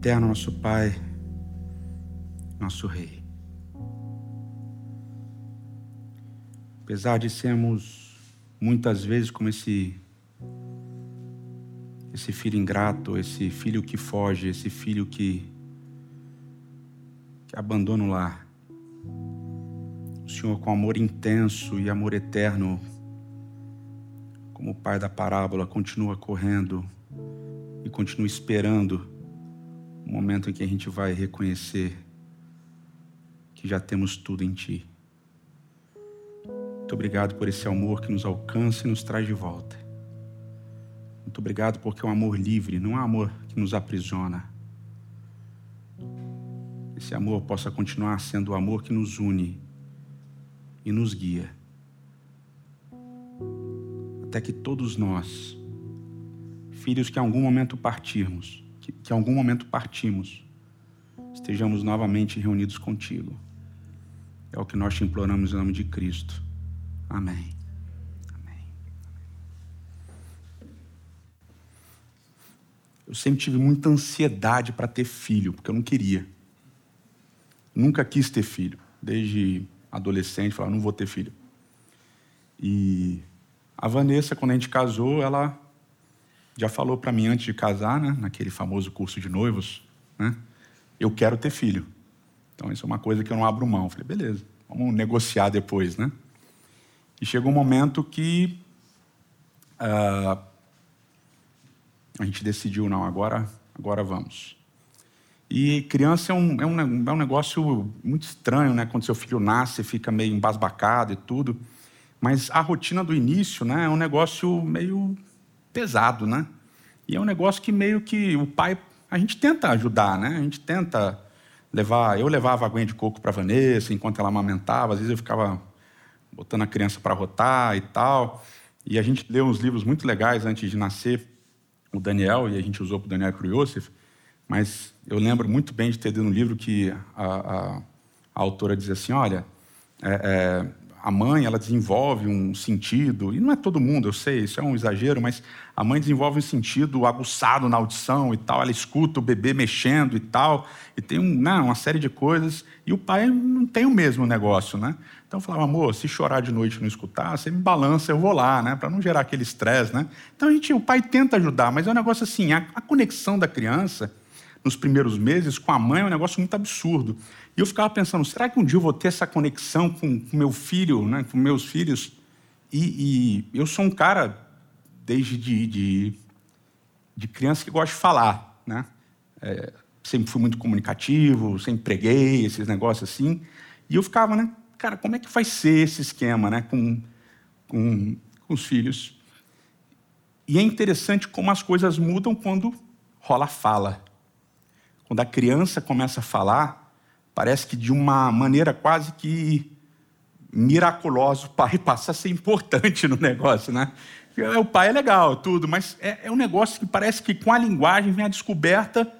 Eterno nosso Pai, nosso Rei. Apesar de sermos muitas vezes como esse esse filho ingrato, esse filho que foge, esse filho que que abandona o lar. O Senhor com amor intenso e amor eterno, como o pai da parábola, continua correndo e continua esperando o momento em que a gente vai reconhecer que já temos tudo em Ti. Muito obrigado por esse amor que nos alcança e nos traz de volta. Muito obrigado porque é um amor livre, não é um amor que nos aprisiona. Esse amor possa continuar sendo o amor que nos une e nos guia. Até que todos nós, filhos que em algum momento partirmos, que, que em algum momento partimos, estejamos novamente reunidos contigo. É o que nós te imploramos em nome de Cristo. Amém. Amém. Eu sempre tive muita ansiedade para ter filho, porque eu não queria. Nunca quis ter filho. Desde adolescente, falava, não vou ter filho. E a Vanessa, quando a gente casou, ela já falou para mim antes de casar, né, naquele famoso curso de noivos, né, eu quero ter filho. Então isso é uma coisa que eu não abro mão. falei, beleza, vamos negociar depois, né? E chegou um momento que uh, a gente decidiu, não, agora, agora vamos. E criança é um, é, um, é um negócio muito estranho, né? Quando seu filho nasce, fica meio embasbacado e tudo. Mas a rotina do início, né? É um negócio meio pesado, né? E é um negócio que meio que o pai, a gente tenta ajudar, né? A gente tenta levar, eu levava aguinha de coco para Vanessa enquanto ela amamentava, às vezes eu ficava botando a criança para rotar e tal. E a gente leu uns livros muito legais antes de nascer, o Daniel, e a gente usou para o Daniel Kruyosef, mas eu lembro muito bem de ter lido um livro que a, a, a autora dizia assim, olha, é, é, a mãe ela desenvolve um sentido, e não é todo mundo, eu sei, isso é um exagero, mas a mãe desenvolve um sentido aguçado na audição e tal, ela escuta o bebê mexendo e tal, e tem um, né, uma série de coisas, e o pai não tem o mesmo negócio, né? Então eu falava, amor, se chorar de noite e não escutar, você me balança, eu vou lá, né? Para não gerar aquele estresse, né? Então a gente, o pai tenta ajudar, mas é um negócio assim, a, a conexão da criança nos primeiros meses com a mãe é um negócio muito absurdo. E eu ficava pensando, será que um dia eu vou ter essa conexão com, meu filho, né, com meus filhos? E, e eu sou um cara, desde de, de, de, criança, que gosta de falar. Né? É, sempre fui muito comunicativo, sempre preguei, esses negócios assim. E eu ficava, né, cara, como é que vai ser esse esquema né, com, com, com os filhos? E é interessante como as coisas mudam quando rola fala. Quando a criança começa a falar, parece que de uma maneira quase que miraculosa o pai passa a ser importante no negócio, né? O pai é legal, tudo, mas é, é um negócio que parece que com a linguagem vem a descoberta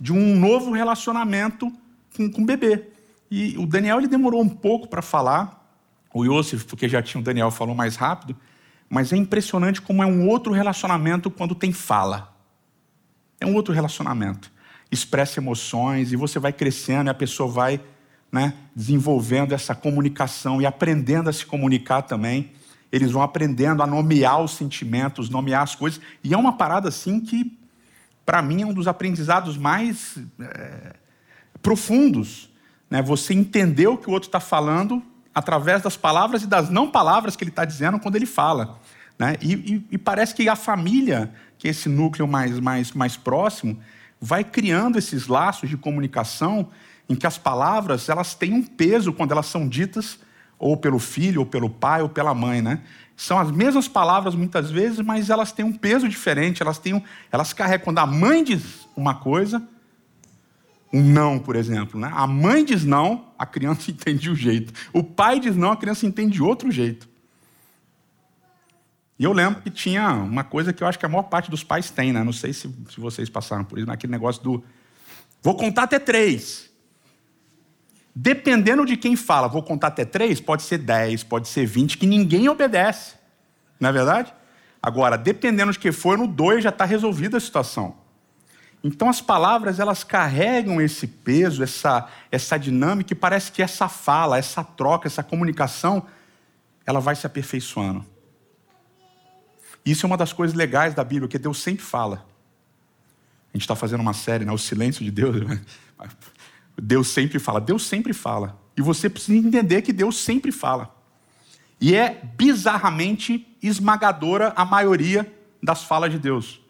de um novo relacionamento com, com o bebê. E o Daniel ele demorou um pouco para falar, o Yosef, porque já tinha o Daniel, falou mais rápido, mas é impressionante como é um outro relacionamento quando tem fala. É um outro relacionamento expressa emoções e você vai crescendo e a pessoa vai né, desenvolvendo essa comunicação e aprendendo a se comunicar também. Eles vão aprendendo a nomear os sentimentos, nomear as coisas. E é uma parada assim que, para mim, é um dos aprendizados mais é, profundos. Né? Você entender o que o outro está falando através das palavras e das não palavras que ele está dizendo quando ele fala. Né? E, e, e, parece que a família, que é esse núcleo mais, mais, mais próximo, vai criando esses laços de comunicação em que as palavras elas têm um peso quando elas são ditas ou pelo filho, ou pelo pai, ou pela mãe, né? São as mesmas palavras muitas vezes, mas elas têm um peso diferente, elas têm um, elas carregam quando a mãe diz uma coisa, um não, por exemplo, né? A mãe diz não, a criança entende de um jeito. O pai diz não, a criança entende de outro jeito. E eu lembro que tinha uma coisa que eu acho que a maior parte dos pais tem, né? Não sei se, se vocês passaram por isso, naquele negócio do. Vou contar até três. Dependendo de quem fala, vou contar até três, pode ser dez, pode ser vinte, que ninguém obedece. Não é verdade? Agora, dependendo de quem for, no dois já está resolvida a situação. Então as palavras elas carregam esse peso, essa, essa dinâmica, e parece que essa fala, essa troca, essa comunicação, ela vai se aperfeiçoando. Isso é uma das coisas legais da Bíblia, que Deus sempre fala. A gente está fazendo uma série, né? O silêncio de Deus. Deus sempre fala. Deus sempre fala. E você precisa entender que Deus sempre fala. E é bizarramente esmagadora a maioria das falas de Deus.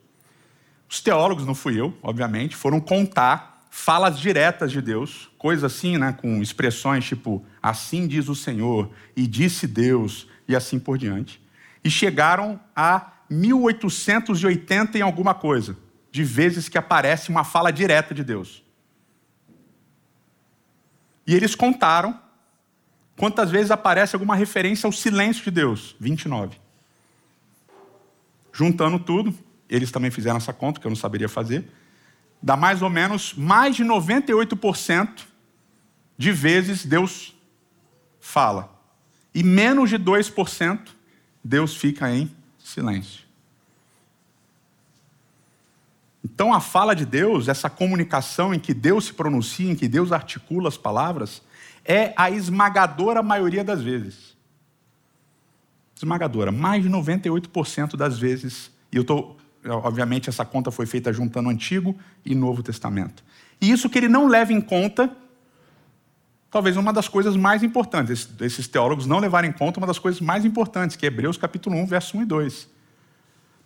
Os teólogos, não fui eu, obviamente, foram contar falas diretas de Deus, coisas assim, né, com expressões tipo assim diz o Senhor e disse Deus e assim por diante. E chegaram a 1880 em alguma coisa, de vezes que aparece uma fala direta de Deus. E eles contaram quantas vezes aparece alguma referência ao silêncio de Deus. 29. Juntando tudo, eles também fizeram essa conta, que eu não saberia fazer, dá mais ou menos mais de 98% de vezes Deus fala. E menos de 2% Deus fica em silêncio. Então, a fala de Deus, essa comunicação em que Deus se pronuncia, em que Deus articula as palavras, é a esmagadora maioria das vezes. Esmagadora. Mais de 98% das vezes. E eu estou. Obviamente, essa conta foi feita juntando Antigo e Novo Testamento. E isso que ele não leva em conta, talvez uma das coisas mais importantes. Esses teólogos não levaram em conta uma das coisas mais importantes, que é Hebreus capítulo 1, verso 1 e 2.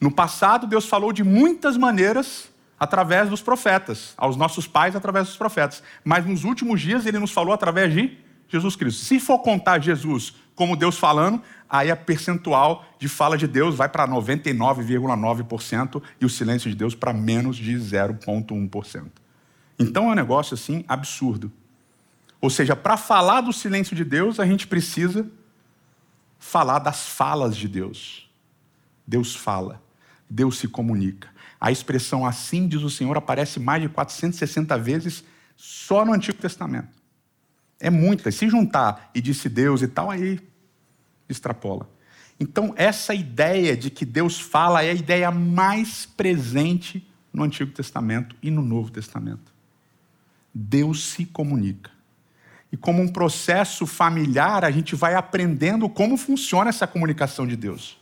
No passado, Deus falou de muitas maneiras através dos profetas, aos nossos pais através dos profetas. Mas nos últimos dias ele nos falou através de Jesus Cristo. Se for contar Jesus como Deus falando, aí a percentual de fala de Deus vai para 99,9% e o silêncio de Deus para menos de 0,1%. Então é um negócio assim absurdo. Ou seja, para falar do silêncio de Deus, a gente precisa falar das falas de Deus. Deus fala. Deus se comunica. A expressão assim diz o Senhor aparece mais de 460 vezes só no Antigo Testamento. É muito. Se juntar e disse Deus e tal, aí extrapola. Então, essa ideia de que Deus fala é a ideia mais presente no Antigo Testamento e no Novo Testamento. Deus se comunica. E como um processo familiar, a gente vai aprendendo como funciona essa comunicação de Deus.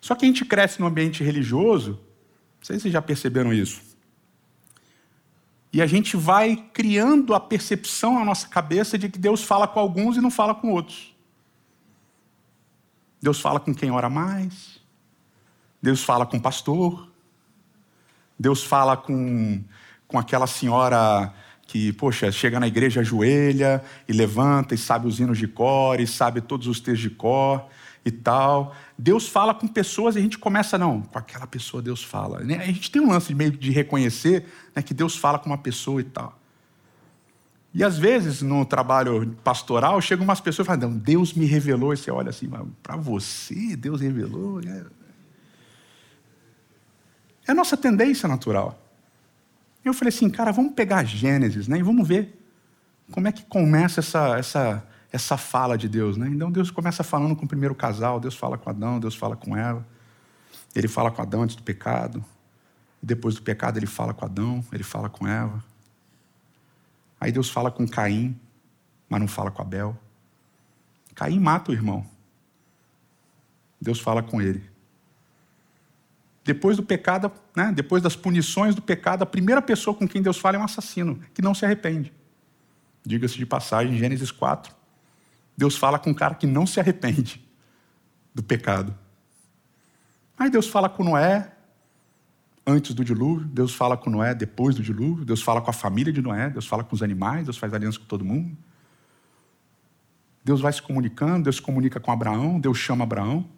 Só que a gente cresce no ambiente religioso, não sei se vocês já perceberam isso. E a gente vai criando a percepção na nossa cabeça de que Deus fala com alguns e não fala com outros. Deus fala com quem ora mais. Deus fala com o pastor. Deus fala com, com aquela senhora que, poxa, chega na igreja, ajoelha e levanta e sabe os hinos de cor e sabe todos os textos de cor e tal. Deus fala com pessoas e a gente começa, não, com aquela pessoa Deus fala. Né? A gente tem um lance meio de reconhecer né, que Deus fala com uma pessoa e tal. E às vezes, no trabalho pastoral, chegam umas pessoas e falam, não, Deus me revelou. E você olha assim, para você, Deus revelou? É... é a nossa tendência natural. Eu falei assim, cara, vamos pegar Gênesis né, e vamos ver como é que começa essa, essa, essa fala de Deus. Né? Então Deus começa falando com o primeiro casal, Deus fala com Adão, Deus fala com Eva. Ele fala com Adão antes do pecado. Depois do pecado, ele fala com Adão, ele fala com Eva. Aí Deus fala com Caim, mas não fala com Abel. Caim mata o irmão. Deus fala com ele. Depois do pecado, né, depois das punições do pecado, a primeira pessoa com quem Deus fala é um assassino, que não se arrepende. Diga-se de passagem, Gênesis 4. Deus fala com um cara que não se arrepende do pecado. Aí Deus fala com Noé antes do dilúvio, Deus fala com Noé depois do dilúvio, Deus fala com a família de Noé, Deus fala com os animais, Deus faz aliança com todo mundo. Deus vai se comunicando, Deus se comunica com Abraão, Deus chama Abraão.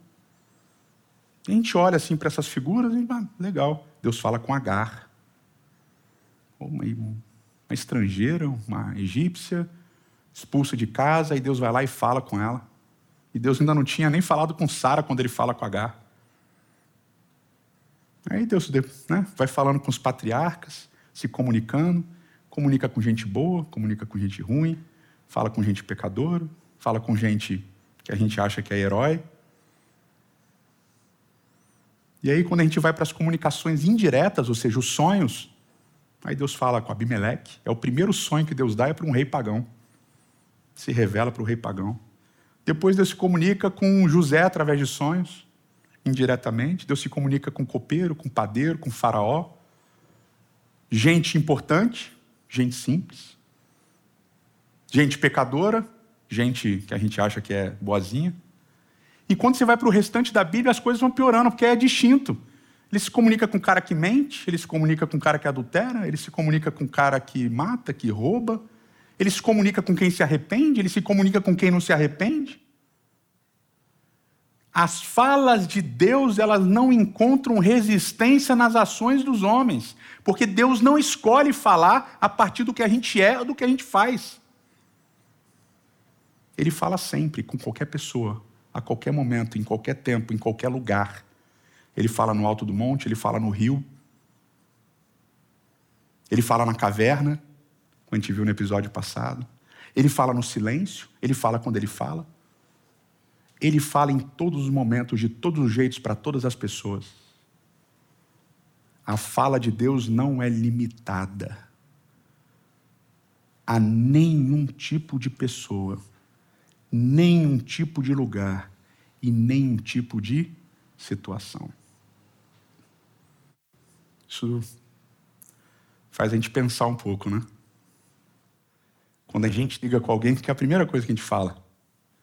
A gente olha assim para essas figuras e, ah, legal, Deus fala com Agar. Uma, uma estrangeira, uma egípcia, expulsa de casa, e Deus vai lá e fala com ela. E Deus ainda não tinha nem falado com Sara quando ele fala com Agar. Aí Deus né, vai falando com os patriarcas, se comunicando, comunica com gente boa, comunica com gente ruim, fala com gente pecadora, fala com gente que a gente acha que é herói. E aí, quando a gente vai para as comunicações indiretas, ou seja, os sonhos, aí Deus fala com Abimeleque. É o primeiro sonho que Deus dá é para um rei pagão. Se revela para o rei pagão. Depois Deus se comunica com José através de sonhos, indiretamente. Deus se comunica com copeiro, com padeiro, com faraó. Gente importante, gente simples. Gente pecadora, gente que a gente acha que é boazinha. E quando você vai para o restante da Bíblia, as coisas vão piorando, porque é distinto. Ele se comunica com o cara que mente, ele se comunica com o cara que adultera, ele se comunica com o cara que mata, que rouba, ele se comunica com quem se arrepende, ele se comunica com quem não se arrepende. As falas de Deus, elas não encontram resistência nas ações dos homens, porque Deus não escolhe falar a partir do que a gente é ou do que a gente faz. Ele fala sempre com qualquer pessoa, a qualquer momento, em qualquer tempo, em qualquer lugar. Ele fala no alto do monte, ele fala no rio. Ele fala na caverna, como a gente viu no episódio passado. Ele fala no silêncio, ele fala quando ele fala. Ele fala em todos os momentos, de todos os jeitos, para todas as pessoas. A fala de Deus não é limitada a nenhum tipo de pessoa nenhum tipo de lugar e nenhum tipo de situação. Isso faz a gente pensar um pouco, né? Quando a gente liga com alguém, que é a primeira coisa que a gente fala?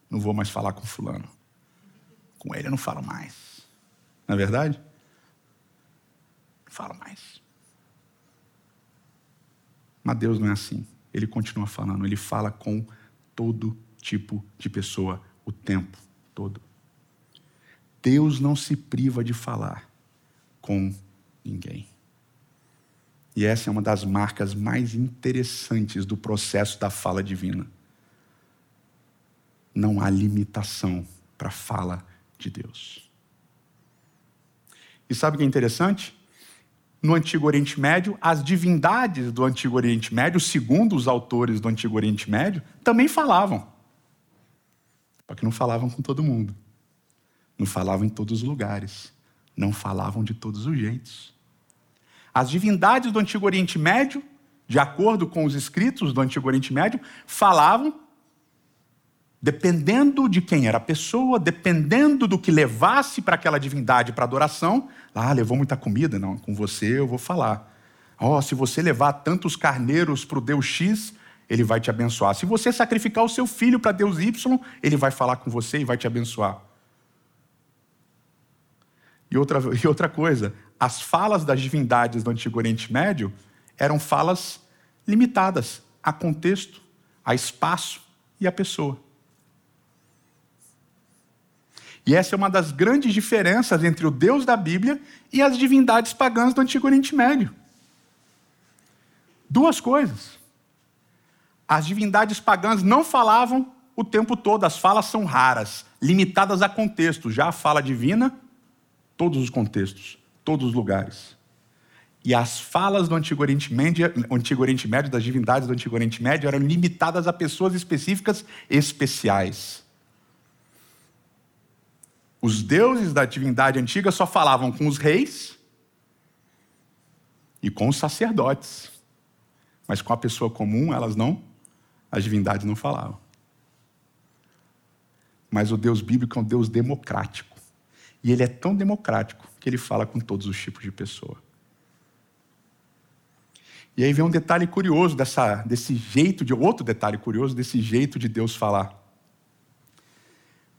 Não vou mais falar com fulano. Com ele eu não falo mais. Não é verdade? Não falo mais. Mas Deus não é assim. Ele continua falando, ele fala com todo tipo de pessoa o tempo todo. Deus não se priva de falar com ninguém. E essa é uma das marcas mais interessantes do processo da fala divina. Não há limitação para a fala de Deus. E sabe o que é interessante? No Antigo Oriente Médio, as divindades do Antigo Oriente Médio, segundo os autores do Antigo Oriente Médio, também falavam. Só que não falavam com todo mundo. Não falavam em todos os lugares. Não falavam de todos os jeitos. As divindades do Antigo Oriente Médio, de acordo com os escritos do Antigo Oriente Médio, falavam dependendo de quem era a pessoa, dependendo do que levasse para aquela divindade para adoração. Ah, levou muita comida? Não, com você eu vou falar. Oh, se você levar tantos carneiros para o Deus X, ele vai te abençoar. Se você sacrificar o seu filho para Deus Y, ele vai falar com você e vai te abençoar. E outra, e outra coisa, as falas das divindades do Antigo Oriente Médio eram falas limitadas a contexto, a espaço e a pessoa. E essa é uma das grandes diferenças entre o Deus da Bíblia e as divindades pagãs do Antigo Oriente Médio. Duas coisas. As divindades pagãs não falavam o tempo todo, as falas são raras, limitadas a contexto. Já a fala divina, todos os contextos, todos os lugares. E as falas do Antigo Oriente Médio, Antigo Oriente Médio das divindades do Antigo Oriente Médio eram limitadas a pessoas específicas especiais. Os deuses da divindade antiga só falavam com os reis e com os sacerdotes. Mas com a pessoa comum, elas não as divindades não falavam. Mas o Deus bíblico é um Deus democrático. E ele é tão democrático que ele fala com todos os tipos de pessoa. E aí vem um detalhe curioso dessa, desse jeito de outro detalhe curioso desse jeito de Deus falar.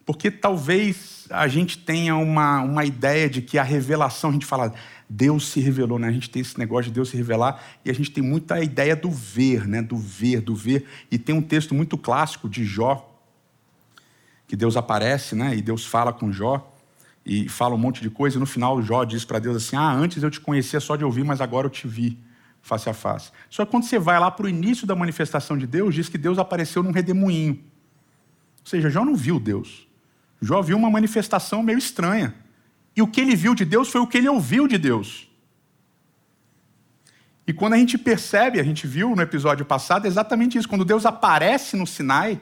Porque talvez a gente tenha uma, uma ideia de que a revelação, a gente fala, Deus se revelou, né? A gente tem esse negócio de Deus se revelar e a gente tem muita ideia do ver, né? Do ver, do ver. E tem um texto muito clássico de Jó, que Deus aparece, né? E Deus fala com Jó e fala um monte de coisa. E no final, Jó diz para Deus assim: Ah, antes eu te conhecia só de ouvir, mas agora eu te vi face a face. Só que quando você vai lá para o início da manifestação de Deus, diz que Deus apareceu num redemoinho. Ou seja, Jó não viu Deus. Jó viu uma manifestação meio estranha. E o que ele viu de Deus foi o que ele ouviu de Deus. E quando a gente percebe, a gente viu no episódio passado exatamente isso, quando Deus aparece no Sinai,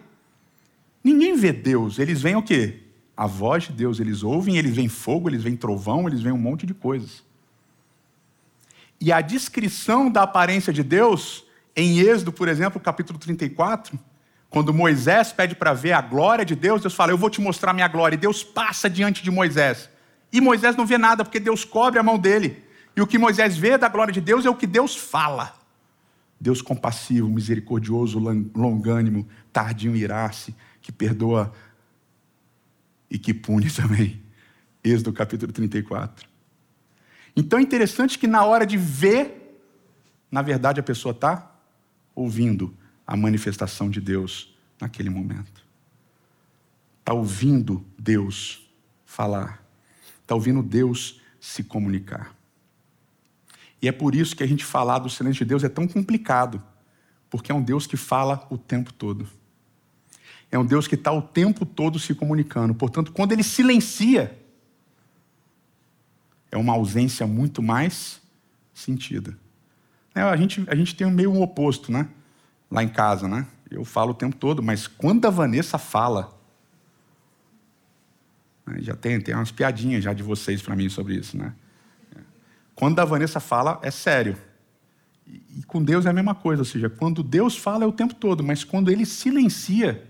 ninguém vê Deus, eles veem o quê? a voz de Deus. Eles ouvem, eles veem fogo, eles veem trovão, eles veem um monte de coisas. E a descrição da aparência de Deus, em Êxodo, por exemplo, capítulo 34, quando Moisés pede para ver a glória de Deus, Deus fala: Eu vou te mostrar minha glória. E Deus passa diante de Moisés. E Moisés não vê nada, porque Deus cobre a mão dele. E o que Moisés vê da glória de Deus é o que Deus fala. Deus compassivo, misericordioso, longânimo, tardio em irar-se, que perdoa e que pune também. Êxodo capítulo 34. Então é interessante que na hora de ver, na verdade a pessoa está ouvindo a manifestação de Deus naquele momento. Está ouvindo Deus falar. Está ouvindo Deus se comunicar. E é por isso que a gente falar do silêncio de Deus é tão complicado, porque é um Deus que fala o tempo todo. É um Deus que está o tempo todo se comunicando. Portanto, quando ele silencia, é uma ausência muito mais sentida. É, a, gente, a gente tem meio um oposto, né? Lá em casa, né? Eu falo o tempo todo, mas quando a Vanessa fala, né, já tem, tem umas piadinhas já de vocês para mim sobre isso, né? Quando a Vanessa fala, é sério. E com Deus é a mesma coisa, ou seja, quando Deus fala é o tempo todo, mas quando ele silencia,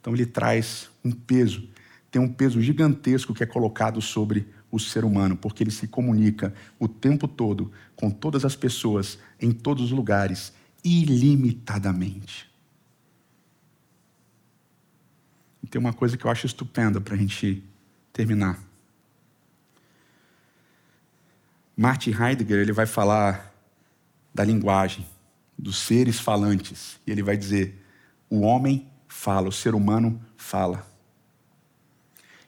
então ele traz um peso, tem um peso gigantesco que é colocado sobre o ser humano, porque ele se comunica o tempo todo com todas as pessoas, em todos os lugares, ilimitadamente. E tem uma coisa que eu acho estupenda para a gente terminar. Martin Heidegger ele vai falar da linguagem, dos seres falantes, e ele vai dizer: o homem fala, o ser humano fala.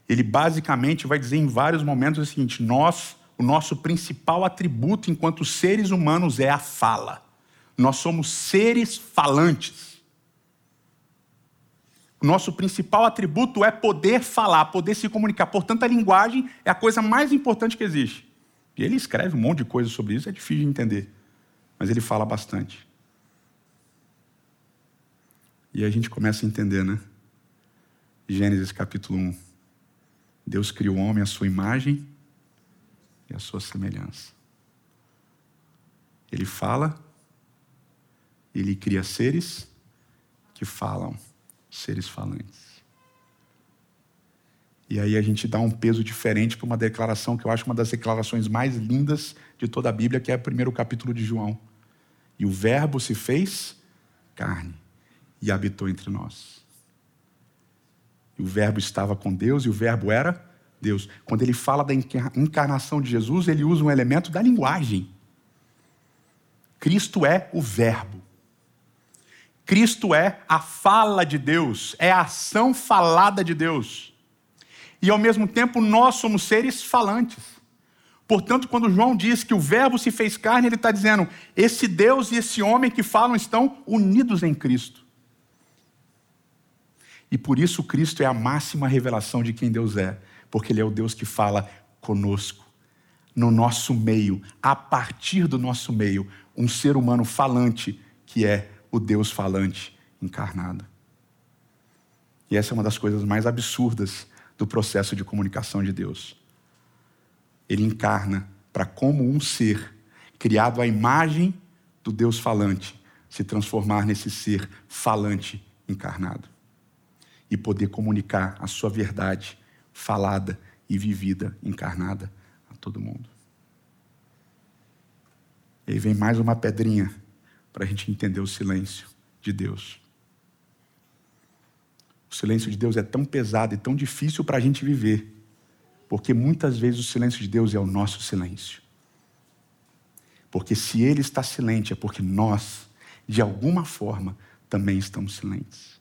Ele basicamente vai dizer em vários momentos o seguinte: nós, o nosso principal atributo enquanto seres humanos é a fala. Nós somos seres falantes. Nosso principal atributo é poder falar, poder se comunicar. Portanto, a linguagem é a coisa mais importante que existe. E ele escreve um monte de coisa sobre isso, é difícil de entender. Mas ele fala bastante. E a gente começa a entender, né? Gênesis capítulo 1. Deus criou o homem à sua imagem e à sua semelhança. Ele fala, ele cria seres que falam, seres falantes. E aí a gente dá um peso diferente para uma declaração que eu acho uma das declarações mais lindas de toda a Bíblia, que é o primeiro capítulo de João. E o Verbo se fez carne e habitou entre nós. E o Verbo estava com Deus e o Verbo era Deus. Quando ele fala da encarnação de Jesus, ele usa um elemento da linguagem. Cristo é o Verbo. Cristo é a fala de Deus, é a ação falada de Deus e ao mesmo tempo nós somos seres falantes. Portanto, quando João diz que o Verbo se fez carne, ele está dizendo: esse Deus e esse homem que falam estão unidos em Cristo. E por isso Cristo é a máxima revelação de quem Deus é, porque Ele é o Deus que fala conosco, no nosso meio, a partir do nosso meio, um ser humano falante que é o Deus falante encarnado. E essa é uma das coisas mais absurdas do processo de comunicação de Deus. Ele encarna para como um ser criado à imagem do Deus falante se transformar nesse ser falante encarnado e poder comunicar a sua verdade falada e vivida, encarnada a todo mundo. E aí vem mais uma pedrinha para a gente entender o silêncio de Deus. O silêncio de Deus é tão pesado e tão difícil para a gente viver, porque muitas vezes o silêncio de Deus é o nosso silêncio. Porque se Ele está silente, é porque nós, de alguma forma, também estamos silentes.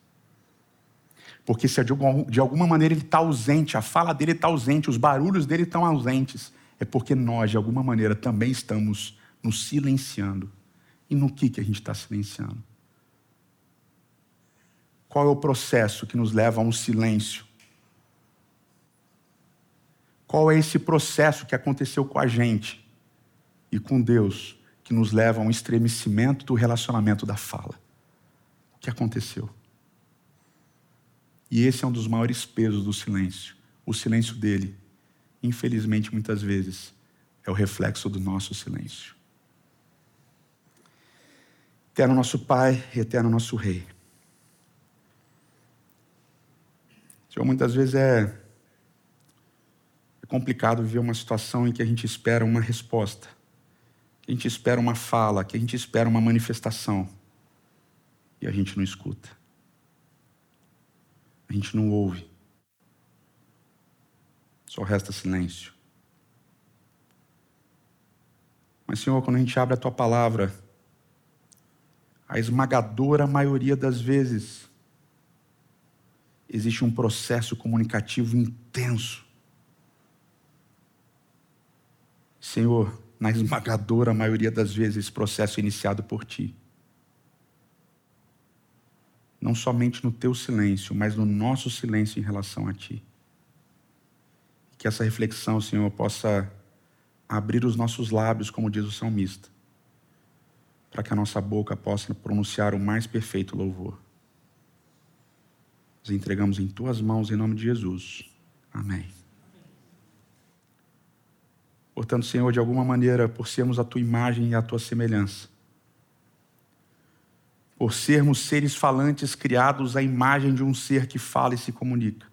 Porque se de alguma maneira Ele está ausente, a fala dele está ausente, os barulhos dele estão ausentes, é porque nós, de alguma maneira, também estamos nos silenciando. E no que, que a gente está silenciando? Qual é o processo que nos leva a um silêncio? Qual é esse processo que aconteceu com a gente e com Deus que nos leva a um estremecimento do relacionamento da fala? O que aconteceu? E esse é um dos maiores pesos do silêncio. O silêncio dele, infelizmente, muitas vezes, é o reflexo do nosso silêncio. Eterno nosso Pai e eterno nosso Rei. Senhor, muitas vezes é, é complicado viver uma situação em que a gente espera uma resposta, que a gente espera uma fala, que a gente espera uma manifestação e a gente não escuta. A gente não ouve. Só resta silêncio. Mas, Senhor, quando a gente abre a tua palavra, a esmagadora maioria das vezes, existe um processo comunicativo intenso. Senhor, na esmagadora maioria das vezes, esse processo é iniciado por Ti. Não somente no Teu silêncio, mas no nosso silêncio em relação a Ti. Que essa reflexão, Senhor, possa abrir os nossos lábios, como diz o salmista, para que a nossa boca possa pronunciar o mais perfeito louvor. Nós entregamos em tuas mãos, em nome de Jesus. Amém. Portanto, Senhor, de alguma maneira, por sermos a tua imagem e a tua semelhança, por sermos seres falantes criados à imagem de um ser que fala e se comunica.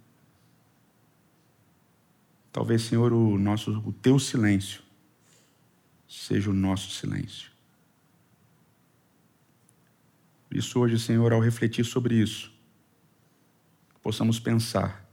Talvez, Senhor, o nosso o teu silêncio seja o nosso silêncio. Por isso hoje, Senhor, ao refletir sobre isso, possamos pensar.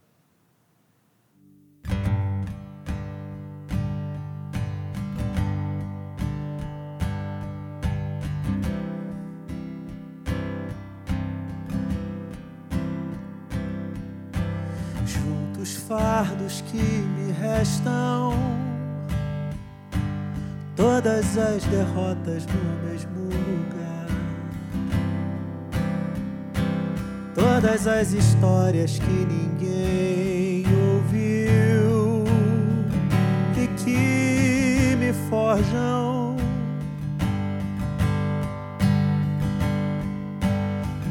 Juntos os fardos que me restam, todas as derrotas no todas as histórias que ninguém ouviu e que me forjam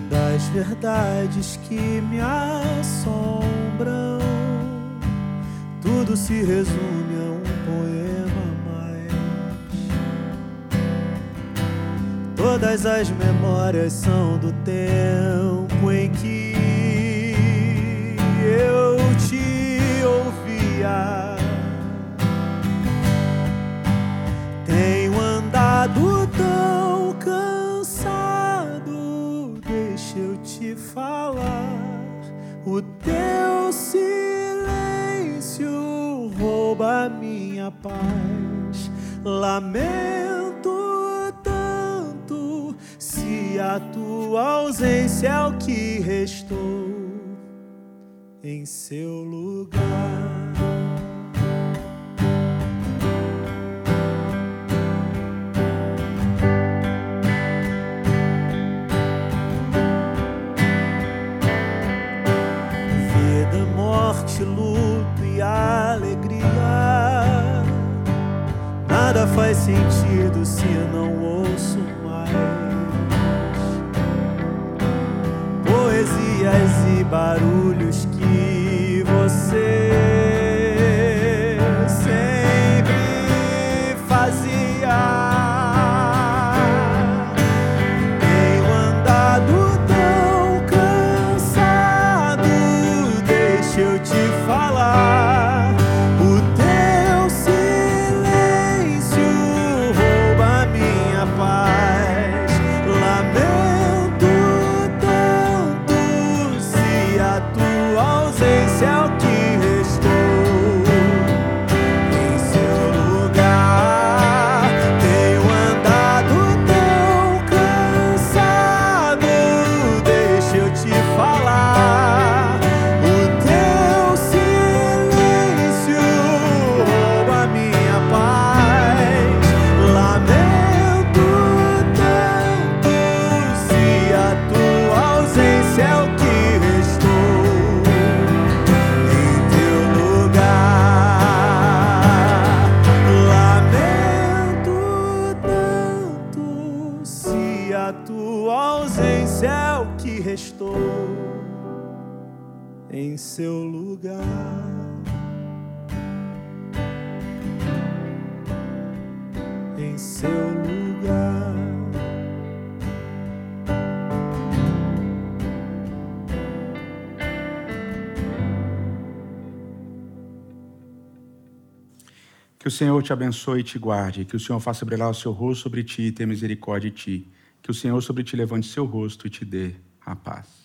das verdades que me assombram. Tudo se resume a um poema mais. Todas as memórias são do tempo em que eu te ouvia. Tenho andado tão cansado, deixa eu te falar. O teu silêncio rouba minha paz. Lamento tanto se a tua ausência é o que restou em seu lugar. Restou em seu lugar. Em seu lugar. Que o Senhor te abençoe e te guarde, que o Senhor faça brilhar o seu rosto sobre ti e tenha misericórdia de ti, que o Senhor sobre ti levante seu rosto e te dê a paz.